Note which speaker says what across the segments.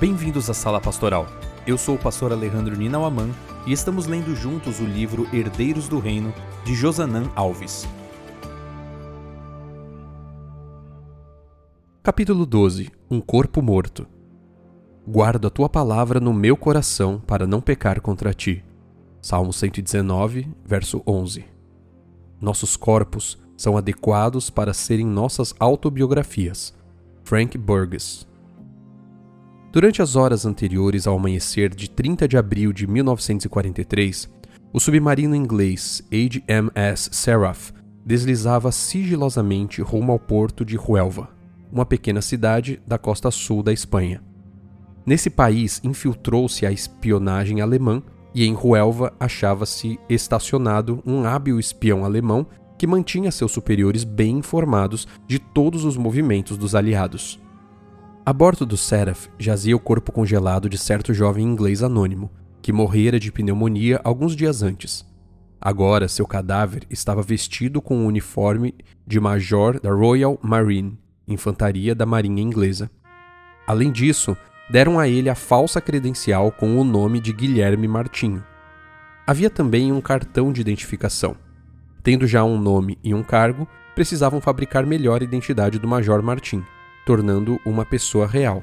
Speaker 1: Bem-vindos à Sala Pastoral. Eu sou o pastor Alejandro Ninauaman e estamos lendo juntos o livro Herdeiros do Reino, de Josanã Alves. Capítulo 12 Um corpo morto. Guardo a tua palavra no meu coração para não pecar contra ti. Salmo 119, verso 11. Nossos corpos são adequados para serem nossas autobiografias. Frank Burgess. Durante as horas anteriores ao amanhecer de 30 de abril de 1943, o submarino inglês HMS Seraph deslizava sigilosamente rumo ao porto de Huelva, uma pequena cidade da costa sul da Espanha. Nesse país infiltrou-se a espionagem alemã e em Huelva achava-se estacionado um hábil espião alemão que mantinha seus superiores bem informados de todos os movimentos dos aliados. A bordo do Seraph jazia o corpo congelado de certo jovem inglês anônimo, que morrera de pneumonia alguns dias antes. Agora, seu cadáver estava vestido com o um uniforme de major da Royal Marine, infantaria da Marinha Inglesa. Além disso, deram a ele a falsa credencial com o nome de Guilherme Martinho. Havia também um cartão de identificação. Tendo já um nome e um cargo, precisavam fabricar melhor a identidade do Major Martim tornando uma pessoa real.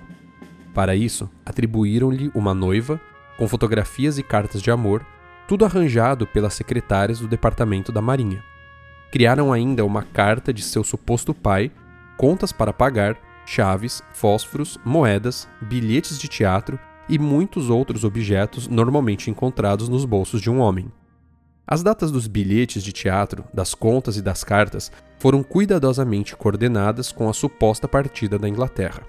Speaker 1: Para isso, atribuíram-lhe uma noiva, com fotografias e cartas de amor, tudo arranjado pelas secretárias do Departamento da Marinha. Criaram ainda uma carta de seu suposto pai, contas para pagar, chaves, fósforos, moedas, bilhetes de teatro e muitos outros objetos normalmente encontrados nos bolsos de um homem. As datas dos bilhetes de teatro, das contas e das cartas foram cuidadosamente coordenadas com a suposta partida da Inglaterra.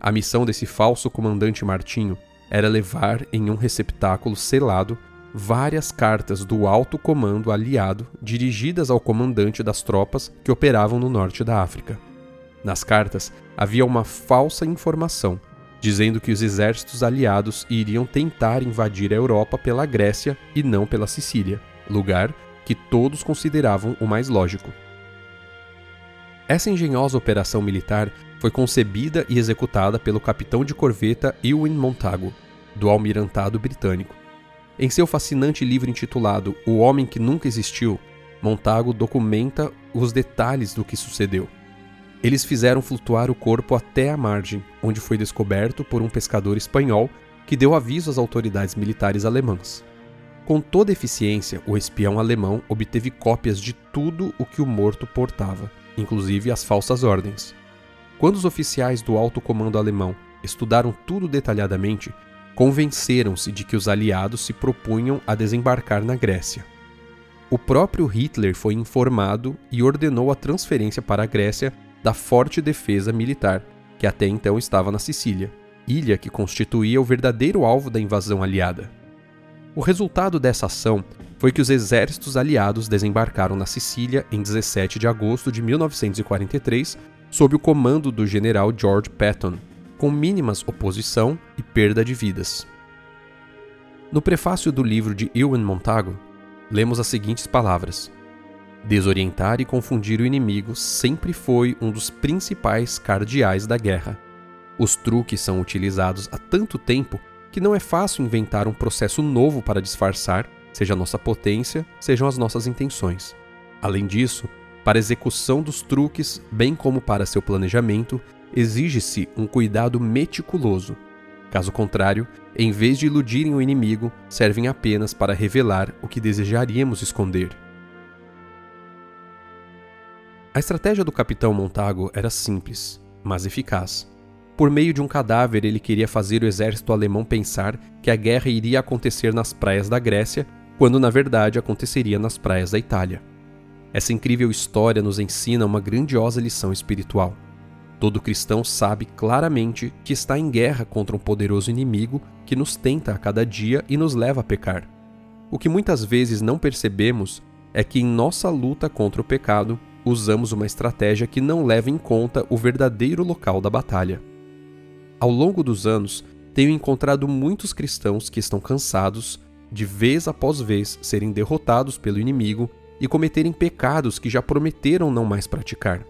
Speaker 1: A missão desse falso comandante Martinho era levar em um receptáculo selado várias cartas do alto comando aliado dirigidas ao comandante das tropas que operavam no norte da África. Nas cartas havia uma falsa informação dizendo que os exércitos aliados iriam tentar invadir a Europa pela Grécia e não pela Sicília, lugar que todos consideravam o mais lógico. Essa engenhosa operação militar foi concebida e executada pelo capitão de corveta Ewan Montagu, do Almirantado Britânico. Em seu fascinante livro intitulado O Homem que Nunca Existiu, Montagu documenta os detalhes do que sucedeu. Eles fizeram flutuar o corpo até a margem, onde foi descoberto por um pescador espanhol que deu aviso às autoridades militares alemãs. Com toda eficiência, o espião alemão obteve cópias de tudo o que o morto portava, inclusive as falsas ordens. Quando os oficiais do alto comando alemão estudaram tudo detalhadamente, convenceram-se de que os aliados se propunham a desembarcar na Grécia. O próprio Hitler foi informado e ordenou a transferência para a Grécia da forte defesa militar, que até então estava na Sicília, ilha que constituía o verdadeiro alvo da invasão aliada. O resultado dessa ação foi que os exércitos aliados desembarcaram na Sicília em 17 de agosto de 1943, sob o comando do general George Patton, com mínimas oposição e perda de vidas. No prefácio do livro de Ewan Montagu, lemos as seguintes palavras: Desorientar e confundir o inimigo sempre foi um dos principais cardeais da guerra. Os truques são utilizados há tanto tempo que não é fácil inventar um processo novo para disfarçar, seja nossa potência, sejam as nossas intenções. Além disso, para a execução dos truques, bem como para seu planejamento, exige-se um cuidado meticuloso. Caso contrário, em vez de iludirem o inimigo, servem apenas para revelar o que desejaríamos esconder. A estratégia do capitão Montago era simples, mas eficaz. Por meio de um cadáver, ele queria fazer o exército alemão pensar que a guerra iria acontecer nas praias da Grécia, quando na verdade aconteceria nas praias da Itália. Essa incrível história nos ensina uma grandiosa lição espiritual. Todo cristão sabe claramente que está em guerra contra um poderoso inimigo que nos tenta a cada dia e nos leva a pecar. O que muitas vezes não percebemos é que em nossa luta contra o pecado, usamos uma estratégia que não leva em conta o verdadeiro local da batalha. Ao longo dos anos, tenho encontrado muitos cristãos que estão cansados de vez após vez serem derrotados pelo inimigo e cometerem pecados que já prometeram não mais praticar.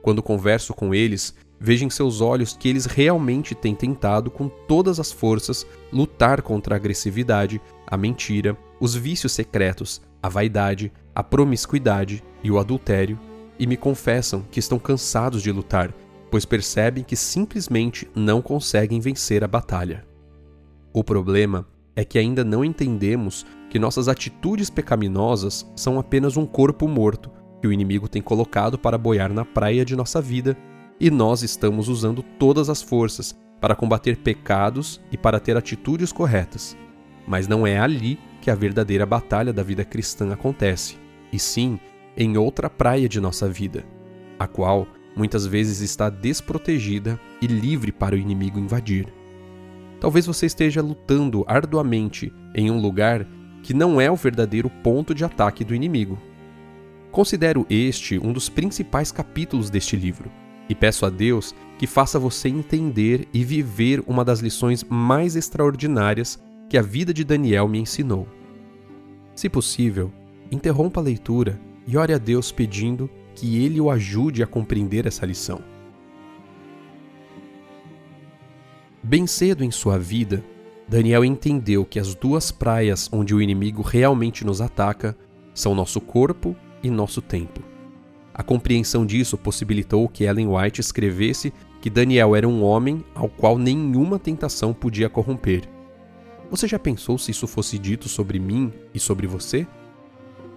Speaker 1: Quando converso com eles, veja em seus olhos que eles realmente têm tentado com todas as forças lutar contra a agressividade, a mentira, os vícios secretos, a vaidade, a promiscuidade e o adultério, e me confessam que estão cansados de lutar, pois percebem que simplesmente não conseguem vencer a batalha. O problema é que ainda não entendemos que nossas atitudes pecaminosas são apenas um corpo morto que o inimigo tem colocado para boiar na praia de nossa vida e nós estamos usando todas as forças para combater pecados e para ter atitudes corretas. Mas não é ali que a verdadeira batalha da vida cristã acontece, e sim em outra praia de nossa vida, a qual muitas vezes está desprotegida e livre para o inimigo invadir. Talvez você esteja lutando arduamente em um lugar que não é o verdadeiro ponto de ataque do inimigo. Considero este um dos principais capítulos deste livro e peço a Deus que faça você entender e viver uma das lições mais extraordinárias que a vida de Daniel me ensinou. Se possível, interrompa a leitura e ore a Deus pedindo que ele o ajude a compreender essa lição. Bem cedo em sua vida, Daniel entendeu que as duas praias onde o inimigo realmente nos ataca são nosso corpo e nosso tempo. A compreensão disso possibilitou que Ellen White escrevesse que Daniel era um homem ao qual nenhuma tentação podia corromper. Você já pensou se isso fosse dito sobre mim e sobre você?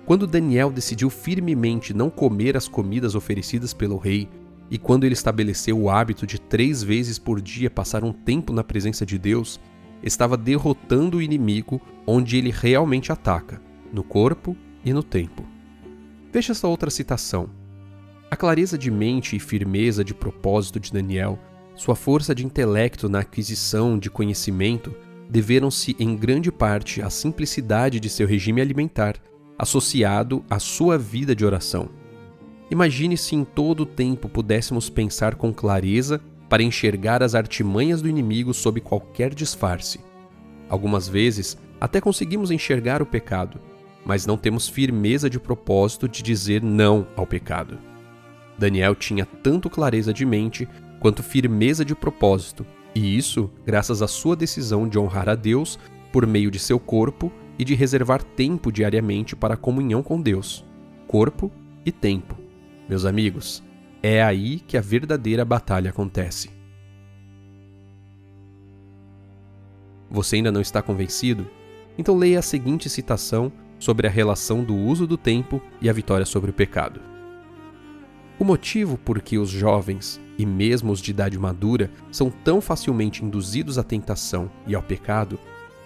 Speaker 1: Quando Daniel decidiu firmemente não comer as comidas oferecidas pelo rei, e quando ele estabeleceu o hábito de três vezes por dia passar um tempo na presença de Deus, estava derrotando o inimigo onde ele realmente ataca, no corpo e no tempo. Veja essa outra citação. A clareza de mente e firmeza de propósito de Daniel, sua força de intelecto na aquisição de conhecimento, deveram-se em grande parte à simplicidade de seu regime alimentar, associado à sua vida de oração. Imagine se em todo o tempo pudéssemos pensar com clareza para enxergar as artimanhas do inimigo sob qualquer disfarce. Algumas vezes até conseguimos enxergar o pecado, mas não temos firmeza de propósito de dizer não ao pecado. Daniel tinha tanto clareza de mente quanto firmeza de propósito, e isso graças à sua decisão de honrar a Deus por meio de seu corpo e de reservar tempo diariamente para a comunhão com Deus. Corpo e tempo. Meus amigos, é aí que a verdadeira batalha acontece. Você ainda não está convencido? Então leia a seguinte citação sobre a relação do uso do tempo e a vitória sobre o pecado. O motivo por que os jovens, e mesmo os de idade madura, são tão facilmente induzidos à tentação e ao pecado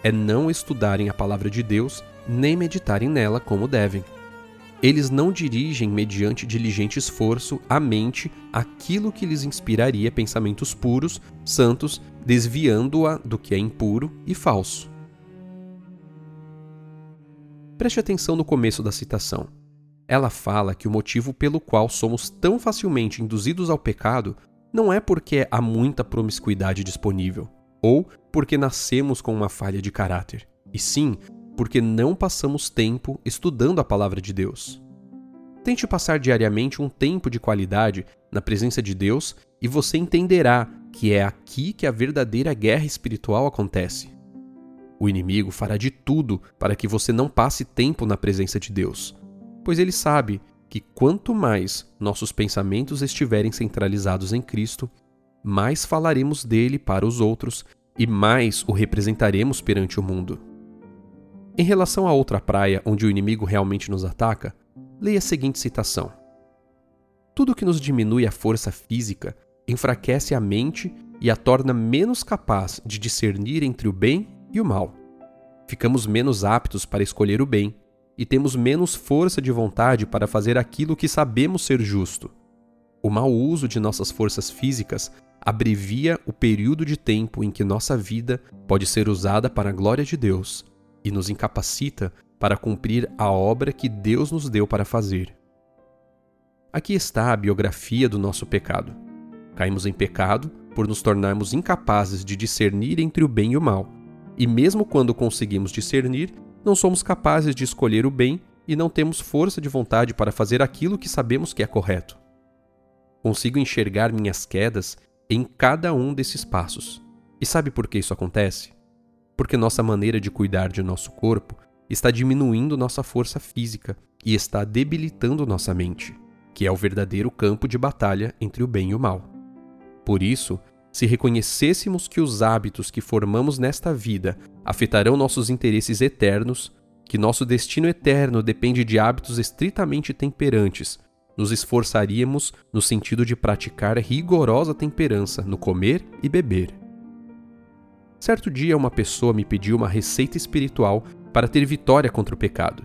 Speaker 1: é não estudarem a palavra de Deus nem meditarem nela como devem. Eles não dirigem mediante diligente esforço a mente aquilo que lhes inspiraria pensamentos puros, santos, desviando-a do que é impuro e falso. Preste atenção no começo da citação. Ela fala que o motivo pelo qual somos tão facilmente induzidos ao pecado não é porque há muita promiscuidade disponível, ou porque nascemos com uma falha de caráter, e sim porque não passamos tempo estudando a palavra de Deus. Tente passar diariamente um tempo de qualidade na presença de Deus e você entenderá que é aqui que a verdadeira guerra espiritual acontece. O inimigo fará de tudo para que você não passe tempo na presença de Deus, pois ele sabe que quanto mais nossos pensamentos estiverem centralizados em Cristo, mais falaremos dele para os outros e mais o representaremos perante o mundo. Em relação a outra praia onde o inimigo realmente nos ataca, leia a seguinte citação: Tudo que nos diminui a força física enfraquece a mente e a torna menos capaz de discernir entre o bem e o mal. Ficamos menos aptos para escolher o bem e temos menos força de vontade para fazer aquilo que sabemos ser justo. O mau uso de nossas forças físicas abrevia o período de tempo em que nossa vida pode ser usada para a glória de Deus e nos incapacita para cumprir a obra que Deus nos deu para fazer. Aqui está a biografia do nosso pecado. Caímos em pecado por nos tornarmos incapazes de discernir entre o bem e o mal, e mesmo quando conseguimos discernir, não somos capazes de escolher o bem e não temos força de vontade para fazer aquilo que sabemos que é correto. Consigo enxergar minhas quedas em cada um desses passos. E sabe por que isso acontece? Porque nossa maneira de cuidar de nosso corpo está diminuindo nossa força física e está debilitando nossa mente, que é o verdadeiro campo de batalha entre o bem e o mal. Por isso, se reconhecêssemos que os hábitos que formamos nesta vida afetarão nossos interesses eternos, que nosso destino eterno depende de hábitos estritamente temperantes, nos esforçaríamos no sentido de praticar rigorosa temperança no comer e beber. Certo dia, uma pessoa me pediu uma receita espiritual para ter vitória contra o pecado.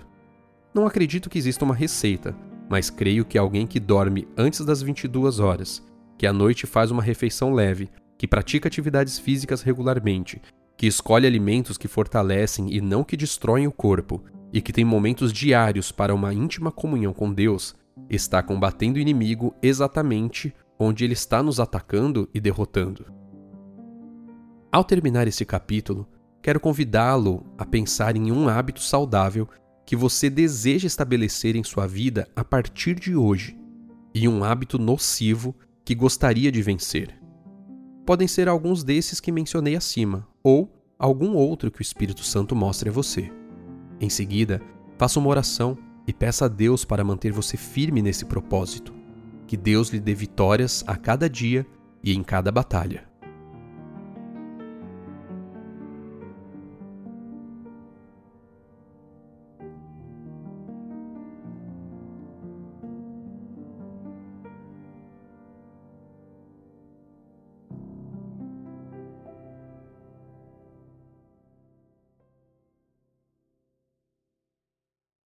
Speaker 1: Não acredito que exista uma receita, mas creio que alguém que dorme antes das 22 horas, que à noite faz uma refeição leve, que pratica atividades físicas regularmente, que escolhe alimentos que fortalecem e não que destroem o corpo, e que tem momentos diários para uma íntima comunhão com Deus, está combatendo o inimigo exatamente onde ele está nos atacando e derrotando. Ao terminar esse capítulo, quero convidá-lo a pensar em um hábito saudável que você deseja estabelecer em sua vida a partir de hoje e um hábito nocivo que gostaria de vencer. Podem ser alguns desses que mencionei acima ou algum outro que o Espírito Santo mostre a você. Em seguida, faça uma oração e peça a Deus para manter você firme nesse propósito. Que Deus lhe dê vitórias a cada dia e em cada batalha.